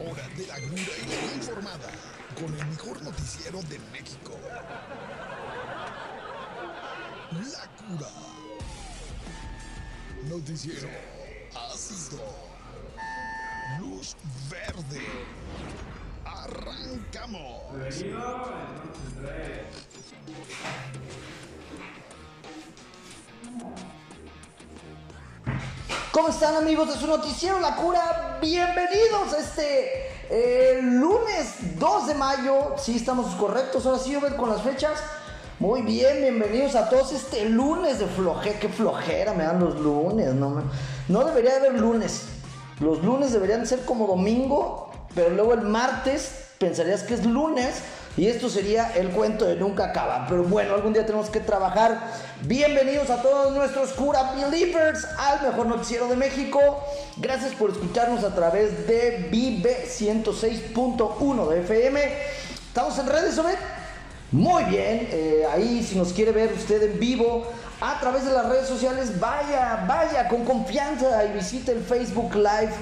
hora de la cura y la informada con el mejor noticiero de México. La cura. Noticiero ácido. Luz verde. Arrancamos. ¿Cómo están amigos de su noticiero La Cura? Bienvenidos a este eh, lunes 2 de mayo. Sí, estamos correctos. Ahora sí, ver con las fechas. Muy bien, bienvenidos a todos este lunes de flojera. Qué flojera me dan los lunes. No debería haber lunes. Los lunes deberían ser como domingo, pero luego el martes pensarías que es lunes. Y esto sería el cuento de nunca acaba. Pero bueno, algún día tenemos que trabajar. Bienvenidos a todos nuestros Cura Believers al mejor noticiero de México. Gracias por escucharnos a través de Vive 106.1 de FM. Estamos en redes, ¿o ven? Muy bien, eh, ahí si nos quiere ver usted en vivo a través de las redes sociales, vaya, vaya con confianza y visite el Facebook Live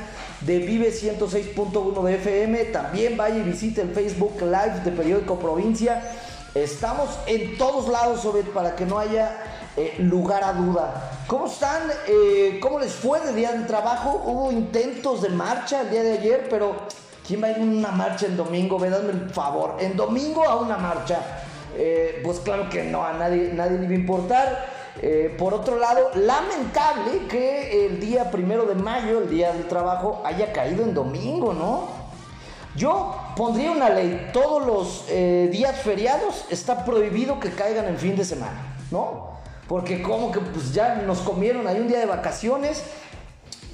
de Vive 106.1 de FM. También vaya y visite el Facebook Live de Periódico Provincia. Estamos en todos lados, Obed, para que no haya eh, lugar a duda. ¿Cómo están? Eh, ¿Cómo les fue de día de trabajo? Hubo intentos de marcha el día de ayer, pero ¿quién va a ir a una marcha en domingo? Ve, el favor. En domingo a una marcha. Eh, pues claro que no, a nadie, nadie le iba a importar. Eh, por otro lado, lamentable que el día primero de mayo, el día del trabajo, haya caído en domingo, ¿no? Yo pondría una ley, todos los eh, días feriados está prohibido que caigan en fin de semana, ¿no? Porque como que pues ya nos comieron ahí un día de vacaciones.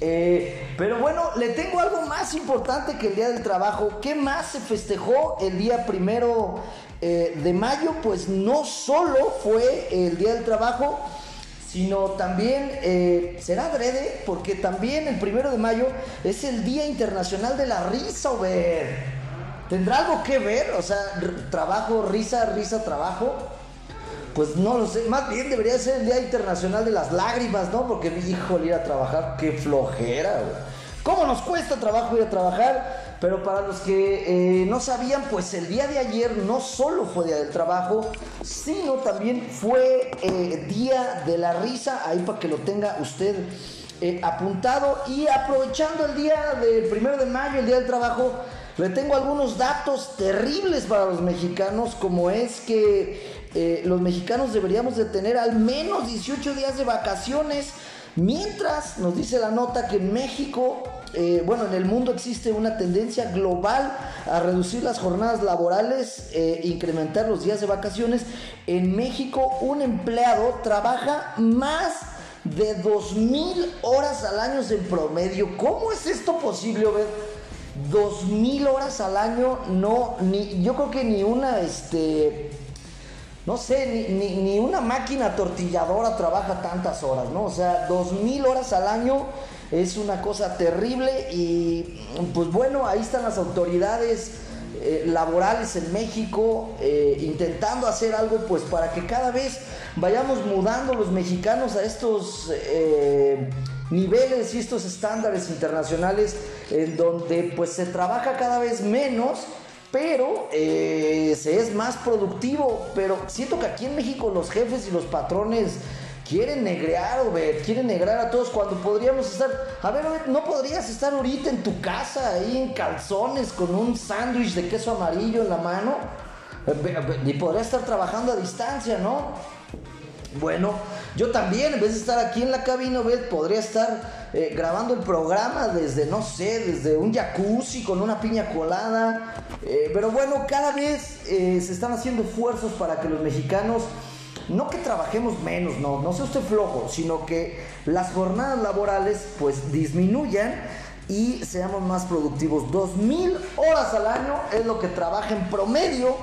Eh, pero bueno, le tengo algo más importante que el día del trabajo. ¿Qué más se festejó el día primero eh, de mayo? Pues no solo fue el día del trabajo, sino también eh, será adrede, porque también el primero de mayo es el Día Internacional de la Risa, ver. ¿Tendrá algo que ver? O sea, trabajo, risa, risa, trabajo. Pues no lo sé, más bien debería ser el Día Internacional de las Lágrimas, ¿no? Porque, híjole, ir a trabajar, qué flojera, güey. ¿Cómo nos cuesta trabajo ir a trabajar? Pero para los que eh, no sabían, pues el día de ayer no solo fue Día del Trabajo, sino también fue eh, Día de la Risa, ahí para que lo tenga usted eh, apuntado. Y aprovechando el día del primero de mayo, el Día del Trabajo, le tengo algunos datos terribles para los mexicanos, como es que los mexicanos deberíamos de tener al menos 18 días de vacaciones, mientras nos dice la nota que en México, eh, bueno, en el mundo existe una tendencia global a reducir las jornadas laborales, eh, incrementar los días de vacaciones. En México un empleado trabaja más de 2.000 horas al año en promedio. ¿Cómo es esto posible, Obed? Dos mil horas al año, no, ni, yo creo que ni una, este, no sé, ni, ni- una máquina tortilladora trabaja tantas horas, ¿no? O sea, dos mil horas al año es una cosa terrible y pues bueno, ahí están las autoridades eh, laborales en México eh, intentando hacer algo pues para que cada vez vayamos mudando los mexicanos a estos eh, niveles y estos estándares internacionales en donde pues se trabaja cada vez menos pero se es más productivo. Pero siento que aquí en México los jefes y los patrones quieren negrear, Obed, quieren negrar a todos cuando podríamos estar. A ver, Obed, ¿no podrías estar ahorita en tu casa, ahí en calzones, con un sándwich de queso amarillo en la mano? Eh, Y podrías estar trabajando a distancia, ¿no? Bueno, yo también, en vez de estar aquí en la cabina, Obed, podría estar eh, grabando el programa desde, no sé, desde un jacuzzi con una piña colada. Eh, pero bueno, cada vez se están haciendo esfuerzos para que los mexicanos, no que trabajemos menos, no, no sea usted flojo, sino que las jornadas laborales pues disminuyan y seamos más productivos. Dos mil horas al año es lo que trabaja en promedio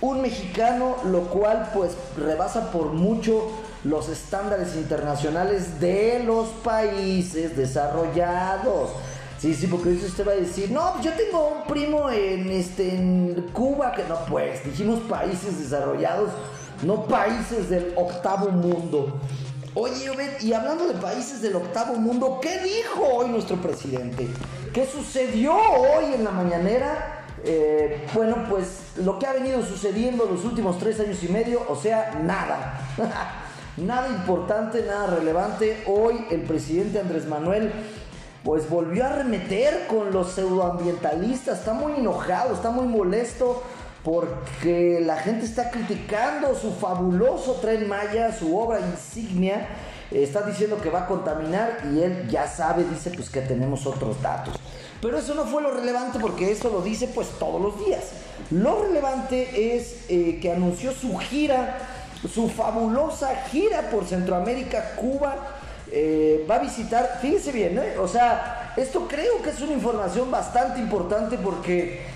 un mexicano, lo cual pues rebasa por mucho los estándares internacionales de los países desarrollados. Sí, sí, porque usted va a decir, no, yo tengo un primo en, este, en Cuba, que no, pues dijimos países desarrollados, no países del octavo mundo. Oye, y hablando de países del octavo mundo, ¿qué dijo hoy nuestro presidente? ¿Qué sucedió hoy en la mañanera? Eh, bueno, pues lo que ha venido sucediendo los últimos tres años y medio, o sea, nada. nada importante, nada relevante. Hoy el presidente Andrés Manuel pues volvió a remeter con los pseudoambientalistas. Está muy enojado, está muy molesto porque la gente está criticando su fabuloso tren Maya, su obra insignia. Está diciendo que va a contaminar y él ya sabe, dice pues que tenemos otros datos. Pero eso no fue lo relevante porque eso lo dice pues todos los días. Lo relevante es eh, que anunció su gira, su fabulosa gira por Centroamérica, Cuba. Eh, va a visitar, fíjese bien, ¿eh? o sea, esto creo que es una información bastante importante porque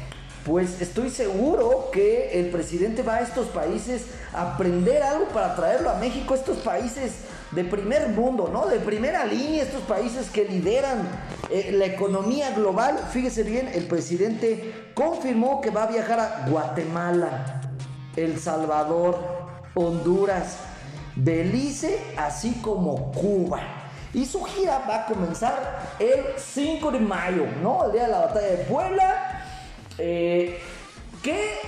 pues estoy seguro que el presidente va a estos países a aprender algo para traerlo a México, estos países de primer mundo, ¿no? De primera línea, estos países que lideran eh, la economía global. Fíjese bien, el presidente confirmó que va a viajar a Guatemala, El Salvador, Honduras, Belice, así como Cuba. Y su gira va a comenzar el 5 de mayo, ¿no? El día de la batalla de Puebla. Eh, ¿qué,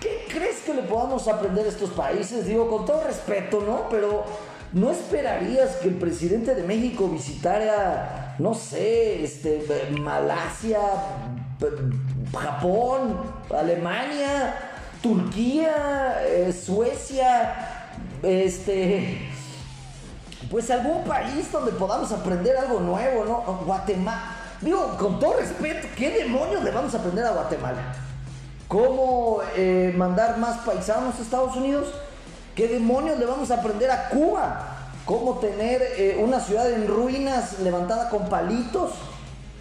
¿Qué crees que le podamos aprender a estos países? Digo, con todo respeto, ¿no? Pero ¿no esperarías que el presidente de México visitara, no sé, este, Malasia, Japón, Alemania, Turquía, eh, Suecia, este, pues algún país donde podamos aprender algo nuevo, ¿no? Guatemala. Digo, con todo respeto, ¿qué demonios le vamos a aprender a Guatemala? ¿Cómo eh, mandar más paisanos a Estados Unidos? ¿Qué demonios le vamos a aprender a Cuba? ¿Cómo tener eh, una ciudad en ruinas levantada con palitos?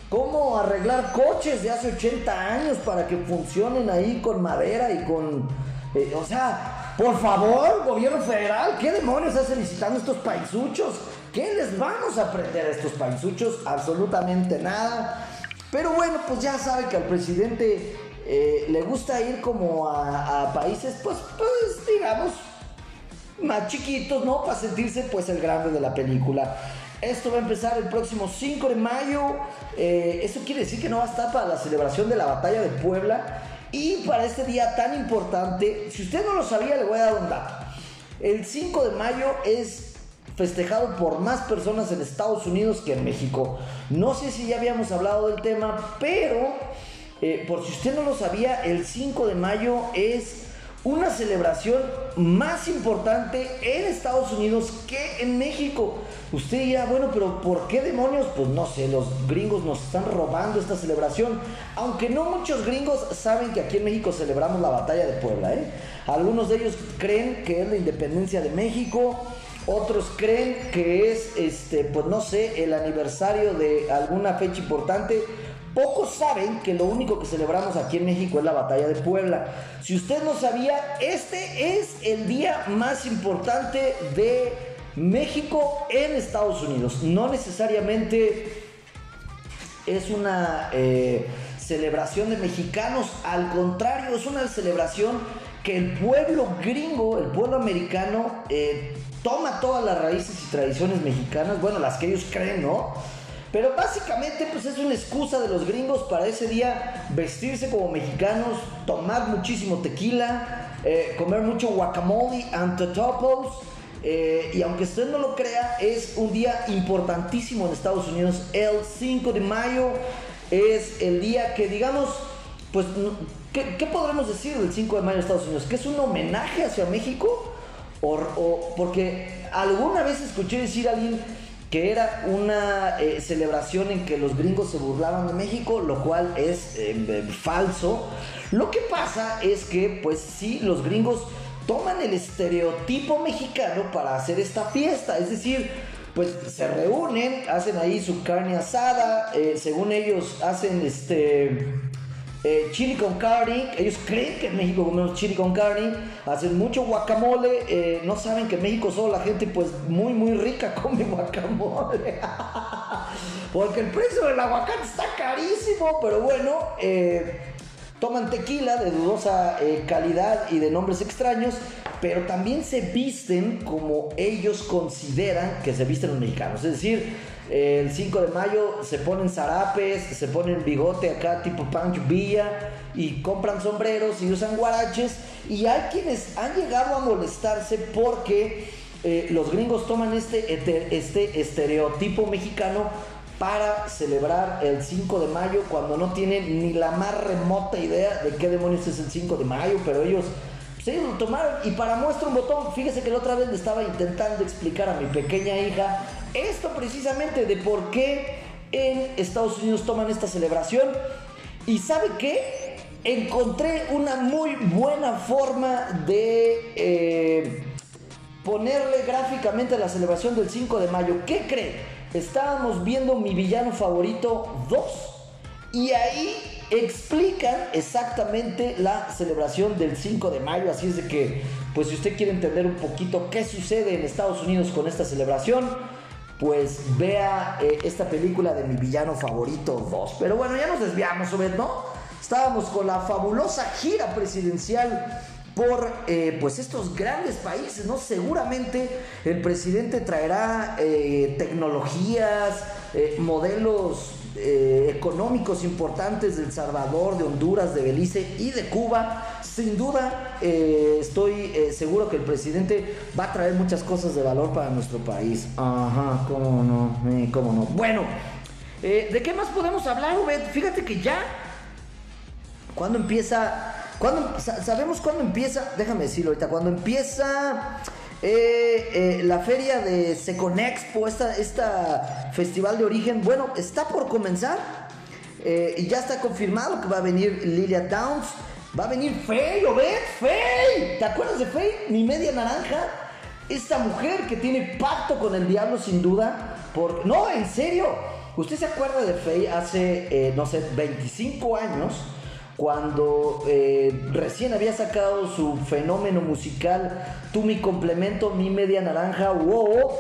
¿Cómo arreglar coches de hace 80 años para que funcionen ahí con madera y con... Eh, o sea, por favor, gobierno federal, ¿qué demonios hace visitando estos paisuchos? ¿Qué les vamos a aprender a estos paisuchos? Absolutamente nada. Pero bueno, pues ya sabe que al presidente eh, le gusta ir como a, países, pues, pues digamos, más chiquitos, ¿no? Para sentirse pues el grande de la película. Esto va a empezar el próximo 5 de mayo. Eh, eso quiere decir que no va a estar para la celebración de la batalla de Puebla. Y para este día tan importante, si usted no lo sabía, le voy a dar un dato. El 5 de mayo es festejado por más personas en Estados Unidos que en México. No sé si ya habíamos hablado del tema, pero eh, por si usted no lo sabía, el 5 de mayo es una celebración más importante en Estados Unidos que en México. Usted dirá, bueno, pero ¿por qué demonios? Pues no sé, los gringos nos están robando esta celebración. Aunque no muchos gringos saben que aquí en México celebramos la batalla de Puebla. ¿eh? Algunos de ellos creen que es la independencia de México. Otros creen que es, este, pues no sé, el aniversario de alguna fecha importante. Pocos saben que lo único que celebramos aquí en México es la batalla de Puebla. Si usted no sabía, este es el día más importante de México en Estados Unidos. No necesariamente es una eh, celebración de mexicanos, al contrario, es una celebración que el pueblo gringo, el pueblo americano, eh, toma todas las raíces y tradiciones mexicanas, bueno, las que ellos creen, ¿no? Pero básicamente pues es una excusa de los gringos para ese día vestirse como mexicanos, tomar muchísimo tequila, eh, comer mucho guacamole and totopos. Eh, y aunque usted no lo crea, es un día importantísimo en Estados Unidos. El 5 de mayo es el día que, digamos, pues, ¿qué, podremos decir del 5 de mayo en Estados Unidos? ¿Que es un homenaje hacia México? O, porque alguna vez escuché decir a alguien que era una eh, celebración en que los gringos se burlaban de México, lo cual es eh, falso. Lo que pasa es que, pues sí, los gringos toman el estereotipo mexicano para hacer esta fiesta, es decir, pues se reúnen, hacen ahí su carne asada, eh, según ellos hacen este eh, chili con carne. Ellos creen que en México comemos chili con carne. Hacen mucho guacamole. Eh, no saben que en México solo la gente pues muy muy rica come guacamole. Porque el precio del aguacate está carísimo. Pero bueno, eh, toman tequila de dudosa eh, calidad y de nombres extraños. Pero también se visten como ellos consideran que se visten los mexicanos. Es decir, El 5 de mayo se ponen zarapes, se ponen bigote acá tipo Pancho Villa y compran sombreros y usan guaraches. Y hay quienes han llegado a molestarse porque eh, los gringos toman este, este estereotipo mexicano para celebrar el 5 de mayo cuando no tienen ni la más remota idea de qué demonios es el 5 de mayo, pero ellos se lo tomaron y para muestra un botón, fíjese que la otra vez le estaba intentando explicar a mi pequeña hija esto precisamente de por qué en Estados Unidos toman esta celebración y sabe qué, encontré una muy buena forma de eh, ponerle gráficamente la celebración del 5 de mayo. ¿Qué cree? Estábamos viendo mi villano favorito 2 y ahí explican exactamente la celebración del 5 de mayo. Así es de que, pues si usted quiere entender un poquito qué sucede en Estados Unidos con esta celebración, pues vea eh, esta película de mi villano favorito 2. Pero bueno, ya nos desviamos, ¿no? Estábamos con la fabulosa gira presidencial por eh, pues estos grandes países, ¿no? Seguramente el presidente traerá eh, tecnologías, eh, modelos económicos importantes de El Salvador, de Honduras, de Belice y de Cuba. Sin duda, estoy seguro que el presidente va a traer muchas cosas de valor para nuestro país. Ajá, cómo no, cómo no. Bueno, ¿de qué más podemos hablar, Ubed? Fíjate que ya, cuando empieza sabemos cuándo empieza, déjame decirlo ahorita, cuando empieza eh, eh, la feria de Seconexpo, esta, esta festival de origen, bueno, está por comenzar eh, y ya está confirmado que va a venir Lilia Downs, va a venir Faye, ¿lo ves? Faye, ¿te acuerdas de Faye? Mi media naranja, esta mujer que tiene pacto con el diablo sin duda, por... no, en serio, ¿usted se acuerda de Faye hace, no sé, 25 años? Cuando eh, recién había sacado su fenómeno musical Tú mi complemento, mi media naranja, wow,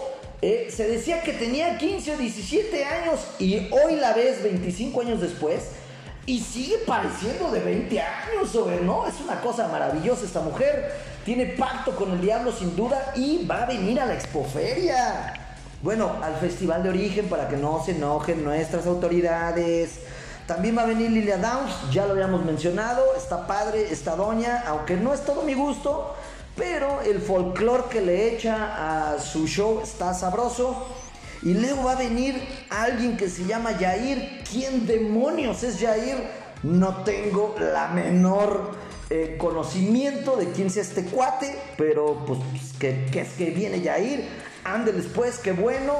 eh, se decía que tenía 15 o 17 años y hoy la ves 25 años después y sigue pareciendo de 20 años, ¿no? Es una cosa maravillosa esta mujer. Tiene pacto con el diablo sin duda y va a venir a la expoferia. Bueno, al Festival de Origen para que no se enojen nuestras autoridades también va a venir Lilia Downs, ya lo habíamos mencionado, está padre, está doña, aunque no es todo mi gusto, pero el folclore que le echa a su show está sabroso. Y luego va a venir alguien que se llama Jair. ¿Quién demonios es Jair? No tengo la menor eh, conocimiento de quién sea este cuate, pero pues que, es que viene Jair. Ándeles pues, qué bueno.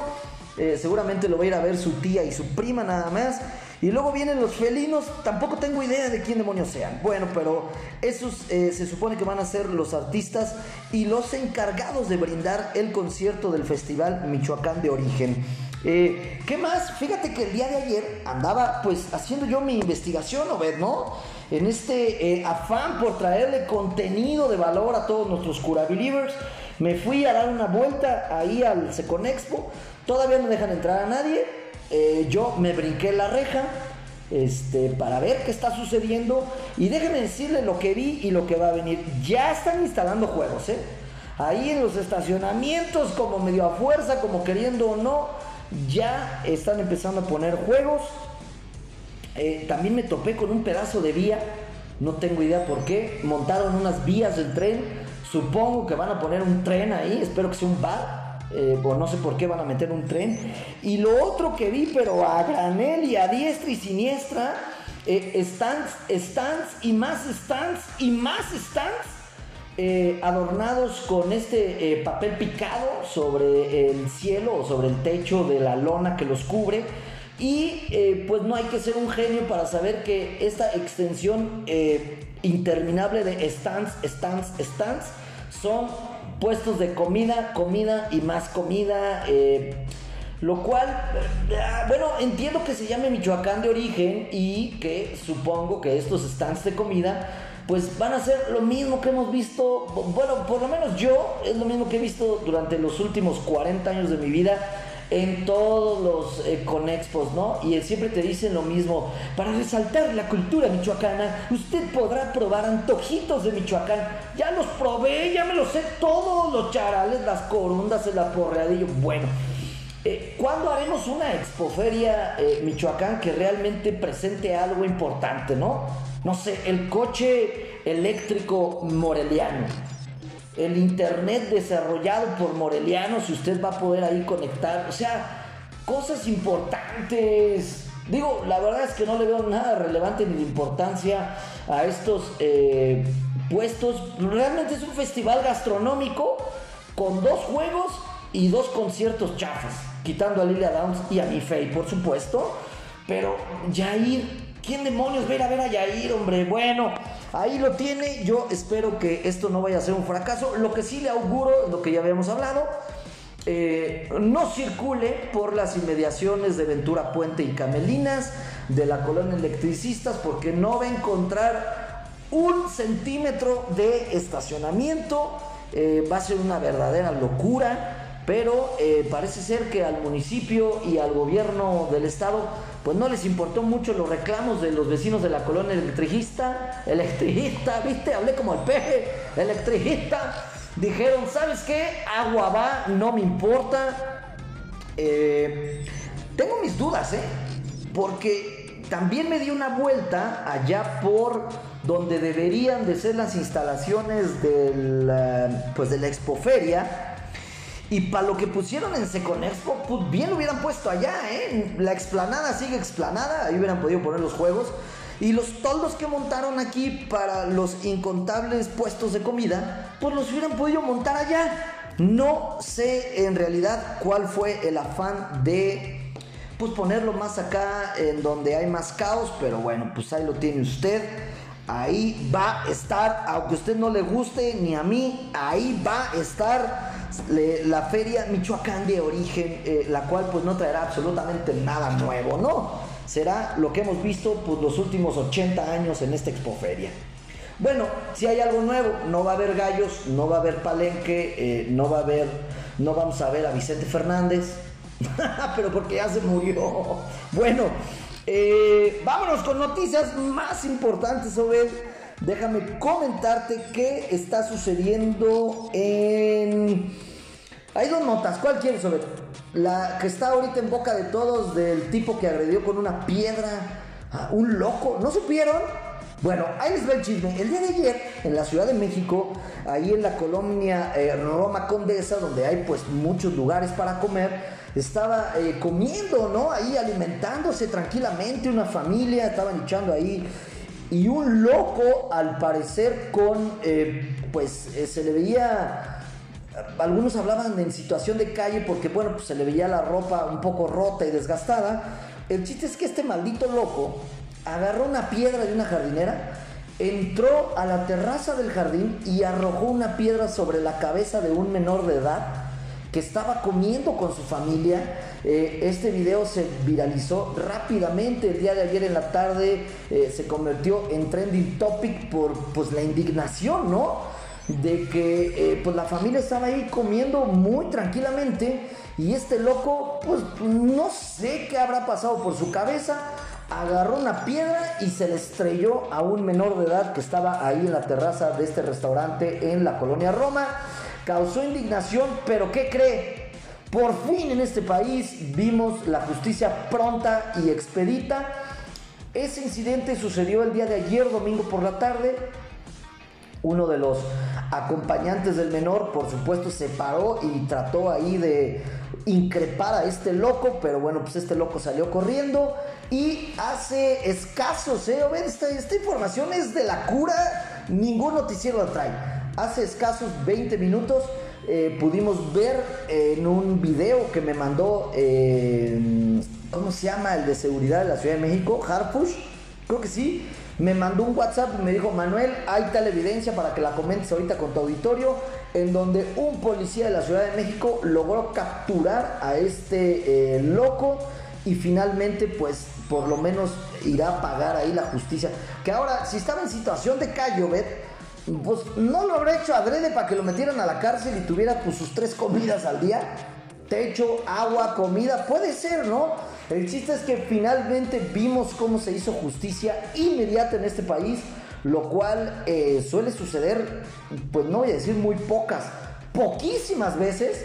Eh, seguramente lo va a ir a ver su tía y su prima nada más. Y luego vienen los felinos, tampoco tengo idea de quién demonios sean. Bueno, pero esos eh, se supone que van a ser los artistas y los encargados de brindar el concierto del Festival Michoacán de Origen. Eh, ¿Qué más? Fíjate que el día de ayer andaba pues haciendo yo mi investigación, ¿no? En este eh, afán por traerle contenido de valor a todos nuestros cura believers, me fui a dar una vuelta ahí al Seconexpo. Todavía no dejan entrar a nadie, eh, yo me brinqué la reja este, para ver qué está sucediendo y déjenme decirle lo que vi y lo que va a venir. Ya están instalando juegos, ¿eh? Ahí en los estacionamientos, como medio a fuerza, como queriendo o no, ya están empezando a poner juegos. Eh, también me topé con un pedazo de vía, no tengo idea por qué. Montaron unas vías del tren, supongo que van a poner un tren ahí, espero que sea un bar eh, pues no sé por qué van a meter un tren. Y lo otro que vi, pero a granel y a diestra y siniestra, eh, stands, stands y más stands y más stands. Eh, adornados con este papel picado sobre el cielo o sobre el techo de la lona que los cubre. Y pues no hay que ser un genio para saber que esta extensión interminable de stands, stands, stands son puestos de comida, comida y más comida. Eh, lo cual, eh, bueno, entiendo que se llame Michoacán de origen y que supongo que estos stands de comida pues van a ser lo mismo que hemos visto, bueno, por lo menos yo es lo mismo que he visto durante los últimos 40 años de mi vida en todos los eh, conexpos, ¿no? Y siempre te dicen lo mismo. Para resaltar la cultura michoacana, usted podrá probar antojitos de Michoacán. Ya los probé, ya me los sé todos los charales, las corundas, el aporreadillo. Bueno, Eh, ¿Cuándo haremos una expoferia eh, Michoacán que realmente presente algo importante, no? No sé, el coche eléctrico moreliano, el internet desarrollado por moreliano, si usted va a poder ahí conectar, o sea, cosas importantes. Digo, la verdad es que no le veo nada relevante ni de importancia a estos eh, puestos. Realmente es un festival gastronómico con dos juegos y dos conciertos chafas, quitando a Lilia Downs y a Mi por supuesto. Pero Jair, ¿quién demonios ver a ver a Jair, hombre? Bueno, ahí lo tiene. Yo espero que esto no vaya a ser un fracaso. Lo que sí le auguro, lo que ya habíamos hablado, eh, no circule por las inmediaciones de Ventura Puente y Camelinas de la colonia electricistas porque no va a encontrar un centímetro de estacionamiento. Eh, va a ser una verdadera locura, pero eh, parece ser que al municipio y al gobierno del estado pues no les importó mucho los reclamos de los vecinos de la colonia electricista, electricista, viste, hablé como el peje, electricista dijeron, ¿sabes qué? Agua va, no me importa. Eh, tengo mis dudas, ¿eh? Porque también me di una vuelta allá por donde deberían de ser las instalaciones de la, pues de la expoferia. Y para lo que pusieron en Seconexpo, pues bien lo hubieran puesto allá, ¿eh? La explanada sigue explanada, ahí hubieran podido poner los juegos. Y los toldos que montaron aquí para los incontables puestos de comida, pues los hubieran podido montar allá. No sé en realidad cuál fue el afán de pues ponerlo más acá en donde hay más caos, pero bueno, pues ahí lo tiene usted. Ahí va a estar, aunque a usted no le guste ni a mí, ahí va a estar la feria Michoacán de origen, eh, la cual pues no traerá absolutamente nada nuevo, ¿no? será lo que hemos visto pues, los últimos 80 años en esta expoferia. Bueno, si hay algo nuevo, no va a haber gallos, no va a haber palenque, eh, no va a haber, no vamos a ver a Vicente Fernández, pero porque ya se murió. Bueno, eh, vámonos con noticias más importantes sobre Déjame comentarte qué está sucediendo en... Hay dos notas, ¿cuál quieres sobre? La que está ahorita en boca de todos del tipo que agredió con una piedra a un loco. ¿No supieron? Bueno, ahí les va el chisme. El día de ayer, en la Ciudad de México, ahí en la colonia eh, Roma Condesa, donde hay pues muchos lugares para comer, estaba eh, comiendo, ¿no? Ahí alimentándose tranquilamente, una familia, estaban echando ahí. Y un loco, al parecer, con, eh, pues se le veía algunos hablaban en situación de calle porque, bueno, pues se le veía la ropa un poco rota y desgastada. El chiste es que este maldito loco agarró una piedra de una jardinera, entró a la terraza del jardín y arrojó una piedra sobre la cabeza de un menor de edad que estaba comiendo con su familia. Eh, este video se viralizó rápidamente el día de ayer en la tarde, eh, se convirtió en trending topic por pues, la indignación, ¿no? De que eh, pues la familia estaba ahí comiendo muy tranquilamente y este loco pues no sé qué habrá pasado por su cabeza. Agarró una piedra y se le estrelló a un menor de edad que estaba ahí en la terraza de este restaurante en la colonia Roma. Causó indignación pero ¿qué cree? por fin en este país vimos la justicia pronta y expedita. Ese incidente sucedió el día de ayer domingo por la tarde. Uno de los acompañantes del menor, por supuesto, se paró y trató ahí de increpar a este loco, pero bueno, pues este loco salió corriendo y hace escasos, ¿eh? Esta, esta información es de la cura, ningún noticiero la trae. Hace escasos 20 minutos eh, pudimos ver en un video que me mandó, eh, ¿cómo se llama? El de seguridad de la Ciudad de México, Harpush, creo que sí me mandó un WhatsApp y me dijo, Manuel, hay tal evidencia para que la comentes ahorita con tu auditorio, en donde un policía de la Ciudad de México logró capturar a este eh, loco y finalmente pues por lo menos irá a pagar ahí la justicia. Que ahora, si estaba en situación de callo, pues no lo habrá hecho adrede para que lo metieran a la cárcel y tuviera pues sus tres comidas al día. Techo, agua, comida, puede ser, ¿no? El chiste es que finalmente vimos cómo se hizo justicia inmediata en este país, lo cual eh, suele suceder, pues no voy a decir muy pocas, poquísimas veces.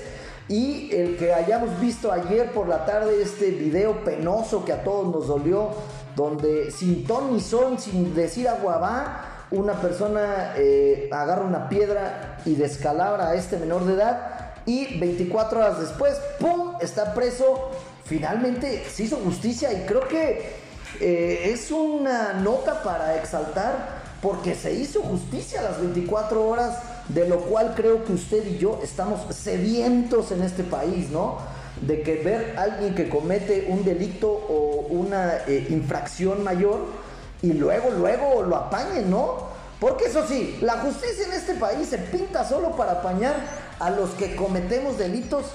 Y el que hayamos visto ayer por la tarde este video penoso que a todos nos dolió, donde sin ton ni son, sin decir agua va, una persona eh, agarra una piedra y descalabra a este menor de edad y 24 horas después, ¡pum!, está preso. Finalmente se hizo justicia y creo que eh, es una nota para exaltar porque se hizo justicia a las 24 horas, de lo cual creo que usted y yo estamos sedientos en este país, ¿no? De que ver a alguien que comete un delito o una eh, infracción mayor y luego, luego lo apañen, ¿no? Porque eso sí, la justicia en este país se pinta solo para apañar a los que cometemos delitos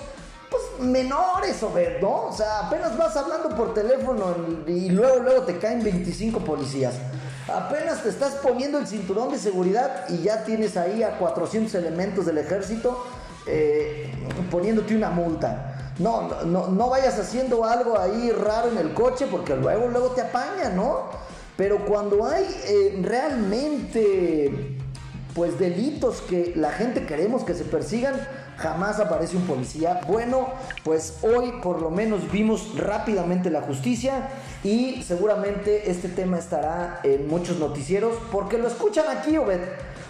pues menores o ¿no? O sea, apenas vas hablando por teléfono y luego luego te caen 25 policías. Apenas te estás poniendo el cinturón de seguridad y ya tienes ahí a 400 elementos del ejército eh, poniéndote una multa. No, no, no vayas haciendo algo ahí raro en el coche porque luego luego te apaña, ¿no? Pero cuando hay eh, realmente pues delitos que la gente queremos que se persigan, jamás aparece un policía. Bueno, pues hoy por lo menos vimos rápidamente la justicia y seguramente este tema estará en muchos noticieros porque lo escuchan aquí, Obed.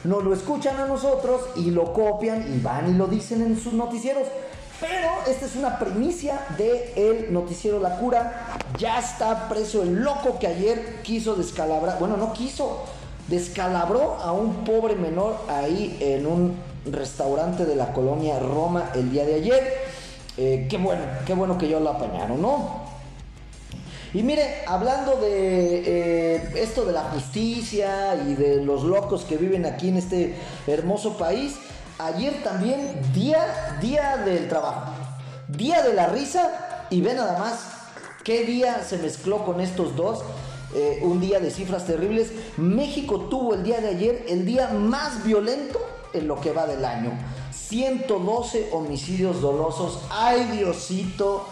No lo escuchan a nosotros y lo copian y van y lo dicen en sus noticieros. Pero esta es una primicia de el noticiero La Cura. Ya está preso el loco que ayer quiso descalabrar, bueno, no quiso, descalabró a un pobre menor ahí en un restaurante de la colonia Roma el día de ayer. Eh, qué bueno, qué bueno que yo lo apañaron, ¿no? Y mire, hablando de eh, esto de la justicia y de los locos que viven aquí en este hermoso país, ayer también día, día del trabajo, día de la risa y ve nada más qué día se mezcló con estos dos. Eh, un día de cifras terribles. México tuvo el día de ayer el día más violento en lo que va del año. 112 homicidios dolosos. Ay Diosito,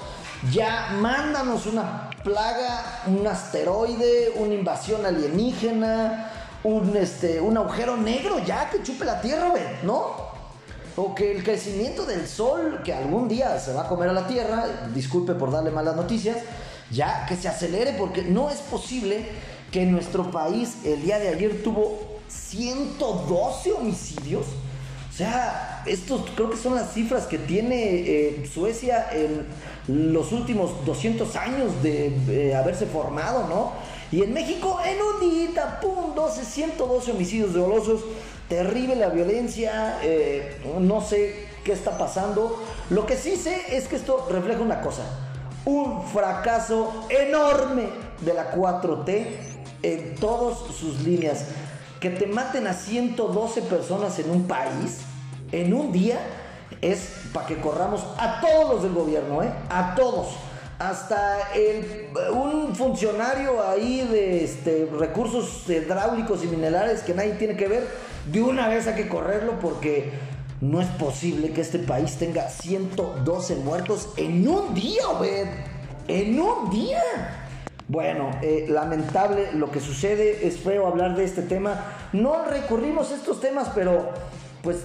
ya mándanos una plaga, un asteroide, una invasión alienígena, un, este, un agujero negro ya que chupe la tierra, ¿no? O que el crecimiento del sol, que algún día se va a comer a la tierra, disculpe por darle malas noticias, ya que se acelere porque no es posible que nuestro país el día de ayer tuvo 112 homicidios. O sea, estos creo que son las cifras que tiene eh, Suecia en los últimos 200 años de haberse formado, ¿no? Y en México, en un día, pum, 12, 112 homicidios dolosos, terrible la violencia, eh, no sé qué está pasando. Lo que sí sé es que esto refleja una cosa, un fracaso enorme de la 4T en todas sus líneas. Que te maten a 112 personas en un país, en un día, es para que corramos a todos los del gobierno, ¿eh? A todos. Hasta un funcionario ahí de este, recursos hidráulicos y minerales que nadie tiene que ver, de una vez hay que correrlo porque no es posible que este país tenga 112 muertos en un día, Obed. En un día. Bueno, eh, lamentable lo que sucede, es feo hablar de este tema. No recurrimos a estos temas, pero pues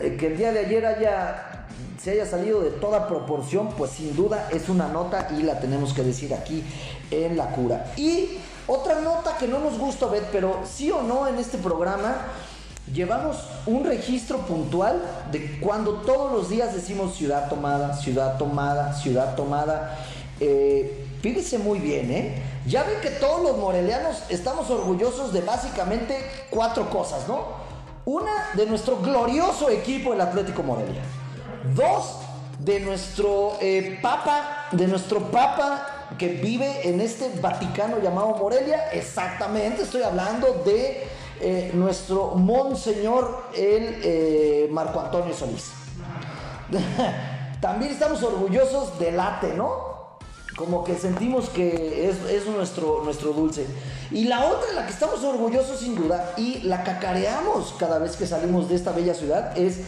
eh, que el día de ayer haya, se haya salido de toda proporción, pues sin duda es una nota y la tenemos que decir aquí en la cura. Y otra nota que no nos gusta, ver, pero sí o no en este programa, llevamos un registro puntual de cuando todos los días decimos ciudad tomada, ciudad tomada, ciudad tomada. Eh, fíjense muy bien, ¿eh? Ya ven que todos los morelianos estamos orgullosos de básicamente cuatro cosas, ¿no? Una, de nuestro glorioso equipo, el Atlético Morelia. Dos, de nuestro eh, papa, de nuestro papa que vive en este Vaticano llamado Morelia. Exactamente, estoy hablando de eh, nuestro monseñor, el eh, Marco Antonio Solís. También estamos orgullosos del ate, ¿no? Como que sentimos que es, nuestro, nuestro dulce. Y la otra, la que estamos orgullosos sin duda, y la cacareamos cada vez que salimos de esta bella ciudad, es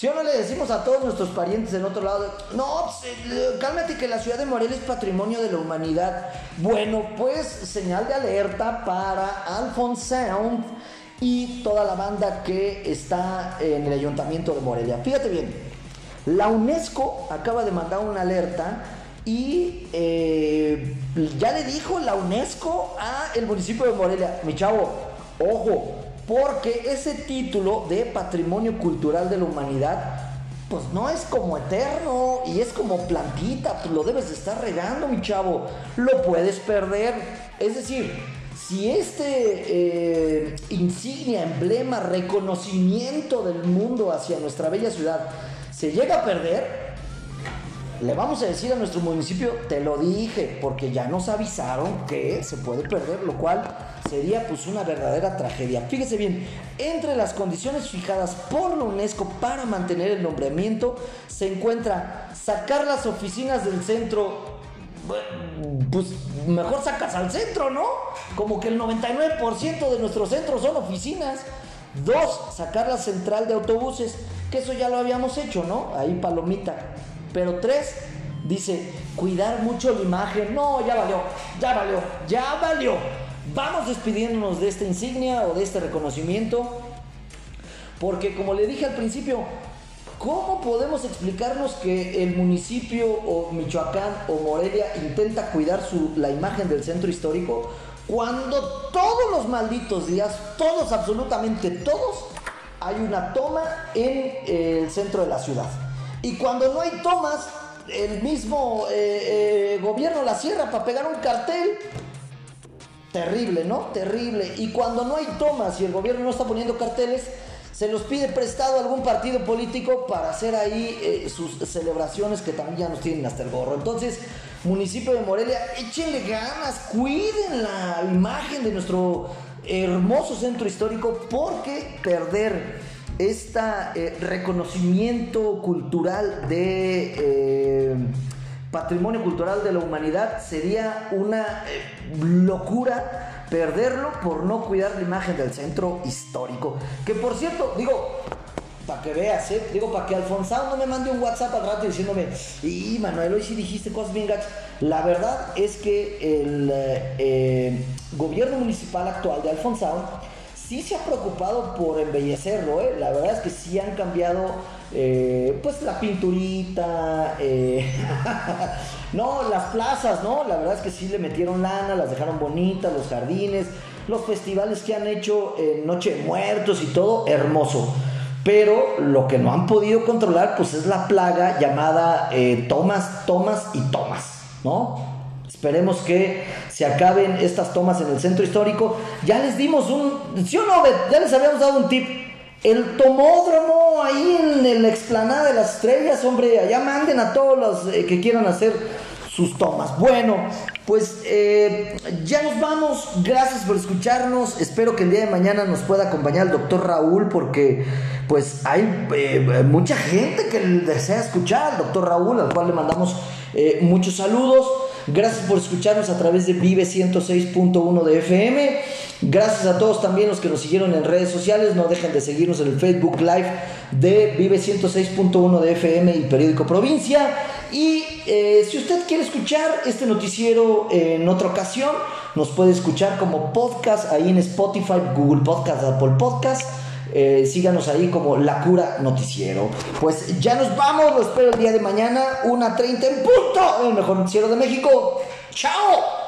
si o no le decimos a todos nuestros parientes en otro lado, no, pues, eh, cálmate que la ciudad de Morelia es patrimonio de la humanidad. Bueno, pues señal de alerta para Alphonse Sound y toda la banda que está en el ayuntamiento de Morelia. Fíjate bien, La UNESCO acaba de mandar una alerta y eh, ya le dijo la UNESCO a el municipio de Morelia, mi chavo, ojo, porque ese título de Patrimonio Cultural de la Humanidad pues no es como eterno y es como plantita, pues lo debes de estar regando, mi chavo, lo puedes perder. Es decir, si este eh, insignia, emblema, reconocimiento del mundo hacia nuestra bella ciudad se llega a perder, le vamos a decir a nuestro municipio, te lo dije, porque ya nos avisaron que se puede perder, lo cual sería pues una verdadera tragedia. Fíjese bien, entre las condiciones fijadas por la UNESCO para mantener el nombramiento se encuentra sacar las oficinas del centro pues mejor sacas al centro, ¿no? Como que el 99% de nuestros centros son oficinas. Dos, sacar la central de autobuses, que eso ya lo habíamos hecho, ¿no? Ahí palomita. Pero tres, dice, cuidar mucho la imagen. No, ya valió, ya valió, ya valió. Vamos despidiéndonos de esta insignia o de este reconocimiento. Porque como le dije al principio, ¿cómo podemos explicarnos que el municipio o Michoacán o Morelia intenta cuidar su, la imagen del centro histórico cuando todos los malditos días, todos, absolutamente todos, hay una toma en el centro de la ciudad? Y cuando no hay tomas, el mismo eh, eh, gobierno la cierra para pegar un cartel. Terrible, ¿no? Terrible. Y cuando no hay tomas y el gobierno no está poniendo carteles, se los pide prestado a algún partido político para hacer ahí eh, sus celebraciones que también ya nos tienen hasta el gorro. Entonces, municipio de Morelia, échenle ganas, cuiden la imagen de nuestro hermoso centro histórico porque perder este reconocimiento cultural de eh, patrimonio cultural de la humanidad sería una eh, locura perderlo por no cuidar la imagen del centro histórico. Que por cierto, digo, para que veas, ¿eh? digo, para que Alfonso no me mande un WhatsApp al rato diciéndome, y Manuel, hoy sí dijiste cosas bien gachas. La verdad es que el gobierno municipal actual de Alfonso sí se ha preocupado por embellecerlo, ¿eh? La verdad es que sí han cambiado, eh, pues la pinturita, eh, no, las plazas, ¿no? La verdad es que sí le metieron lana, las dejaron bonitas, los jardines, los festivales que han hecho Noche de Muertos y todo, hermoso. Pero lo que no han podido controlar, pues es la plaga llamada tomas, tomas y tomas, ¿no? Esperemos que se acaben estas tomas en el centro histórico. Ya les dimos un, ¿sí o no, Ya les habíamos dado un tip. El tomódromo ahí en la explanada de las estrellas, hombre, allá manden a todos los eh, que quieran hacer sus tomas. Bueno, pues eh, ya nos vamos. Gracias por escucharnos. Espero que el día de mañana nos pueda acompañar el doctor Raúl porque pues hay eh, mucha gente que desea escuchar al doctor Raúl, al cual le mandamos muchos saludos. Gracias por escucharnos a través de Vive 106.1 de FM. Gracias a todos también los que nos siguieron en redes sociales. No dejen de seguirnos en el Facebook Live de Vive 106.1 de FM y Periódico Provincia. Y eh, si usted quiere escuchar este noticiero en otra ocasión, nos puede escuchar como podcast ahí en Spotify, Google Podcast, Apple Podcast. Eh, síganos ahí como La Cura Noticiero. Pues ya nos vamos, lo espero el día de mañana, una 30 en punto, el mejor noticiero de México. ¡Chao!